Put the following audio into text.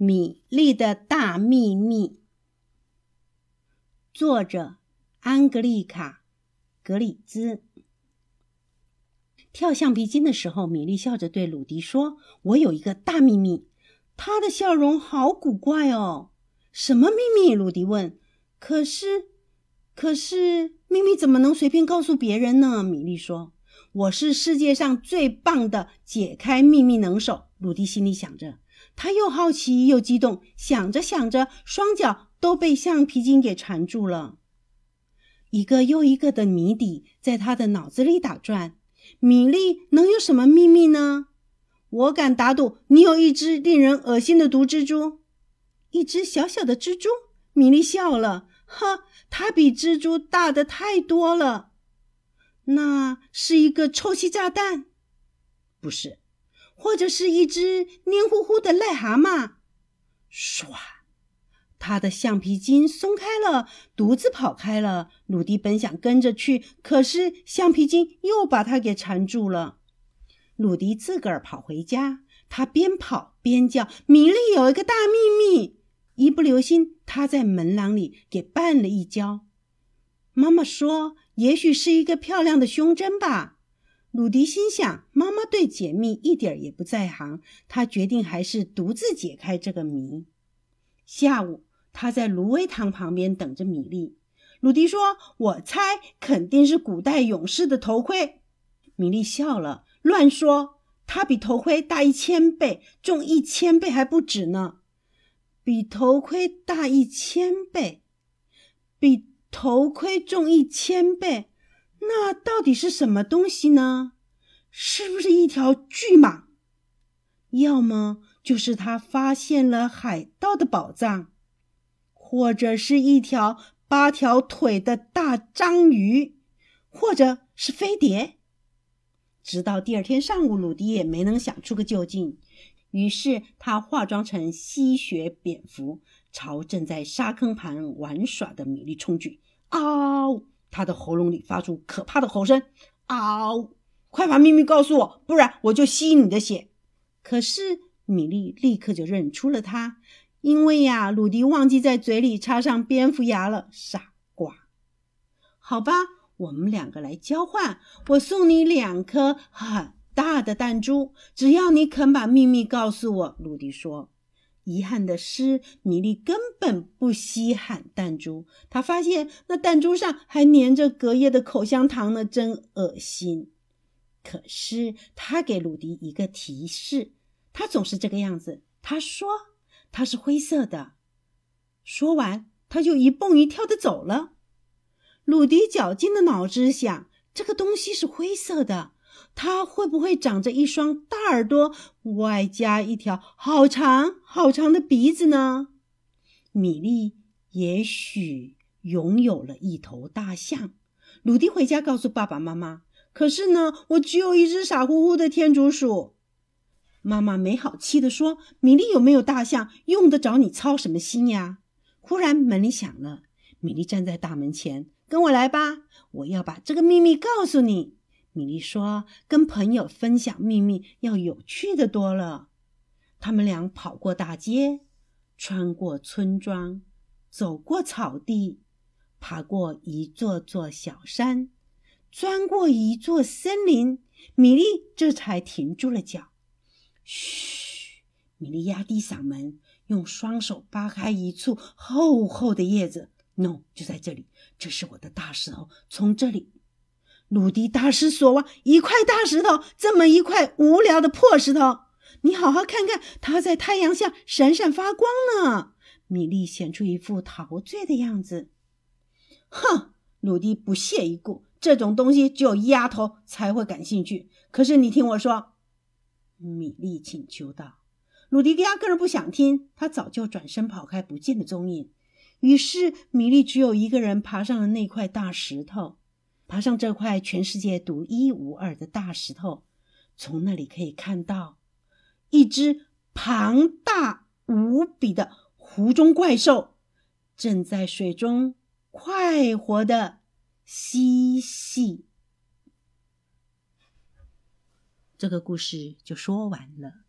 米粒的大秘密，作者安格丽卡·格里兹。跳橡皮筋的时候，米莉笑着对鲁迪说：“我有一个大秘密。”他的笑容好古怪哦。什么秘密？鲁迪问。可是，可是，秘密怎么能随便告诉别人呢？米莉说：“我是世界上最棒的解开秘密能手。”鲁迪心里想着。他又好奇又激动，想着想着，双脚都被橡皮筋给缠住了。一个又一个的谜底在他的脑子里打转。米莉能有什么秘密呢？我敢打赌，你有一只令人恶心的毒蜘蛛。一只小小的蜘蛛。米莉笑了，呵，它比蜘蛛大的太多了。那是一个臭气炸弹？不是。或者是一只黏糊糊的癞蛤蟆，唰，他的橡皮筋松开了，独自跑开了。鲁迪本想跟着去，可是橡皮筋又把他给缠住了。鲁迪自个儿跑回家，他边跑边叫：“米莉有一个大秘密！”一不留心，他在门廊里给绊了一跤。妈妈说：“也许是一个漂亮的胸针吧。”鲁迪心想：“妈妈对解密一点也不在行。”他决定还是独自解开这个谜。下午，他在芦苇塘旁边等着米莉。鲁迪说：“我猜肯定是古代勇士的头盔。”米莉笑了：“乱说！它比头盔大一千倍，重一千倍还不止呢。比头盔大一千倍，比头盔重一千倍。”那到底是什么东西呢？是不是一条巨蟒？要么就是他发现了海盗的宝藏，或者是一条八条腿的大章鱼，或者是飞碟。直到第二天上午，鲁迪也没能想出个究竟。于是他化妆成吸血蝙蝠，朝正在沙坑旁玩耍的米莉冲去。嗷！他的喉咙里发出可怕的吼声：“嗷！快把秘密告诉我，不然我就吸你的血。”可是米莉立刻就认出了他，因为呀，鲁迪忘记在嘴里插上蝙蝠牙了。傻瓜！好吧，我们两个来交换，我送你两颗很大的弹珠，只要你肯把秘密告诉我。鲁迪说。遗憾的是，米莉根本不稀罕弹珠。她发现那弹珠上还粘着隔夜的口香糖呢，真恶心。可是她给鲁迪一个提示，他总是这个样子。他说：“它是灰色的。”说完，他就一蹦一跳的走了。鲁迪绞尽了脑汁想，这个东西是灰色的。它会不会长着一双大耳朵，外加一条好长好长的鼻子呢？米莉也许拥有了一头大象。鲁迪回家告诉爸爸妈妈：“可是呢，我只有一只傻乎乎的天竺鼠。”妈妈没好气地说：“米莉有没有大象，用得着你操什么心呀？”忽然门铃响了，米莉站在大门前：“跟我来吧，我要把这个秘密告诉你。”米莉说：“跟朋友分享秘密要有趣的多了。”他们俩跑过大街，穿过村庄，走过草地，爬过一座座小山，钻过一座森林。米莉这才停住了脚。嘘！米莉压低嗓门，用双手扒开一簇厚厚的叶子。“No，，就在这里，这是我的大石头，从这里。鲁迪大失所望，一块大石头，这么一块无聊的破石头，你好好看看，它在太阳下闪闪发光呢。米莉显出一副陶醉的样子。哼，鲁迪不屑一顾，这种东西只有丫头才会感兴趣。可是你听我说，米莉请求道。鲁迪压根儿不想听，他早就转身跑开，不见了踪影。于是米莉只有一个人爬上了那块大石头。爬上这块全世界独一无二的大石头，从那里可以看到一只庞大无比的湖中怪兽正在水中快活的嬉戏。这个故事就说完了。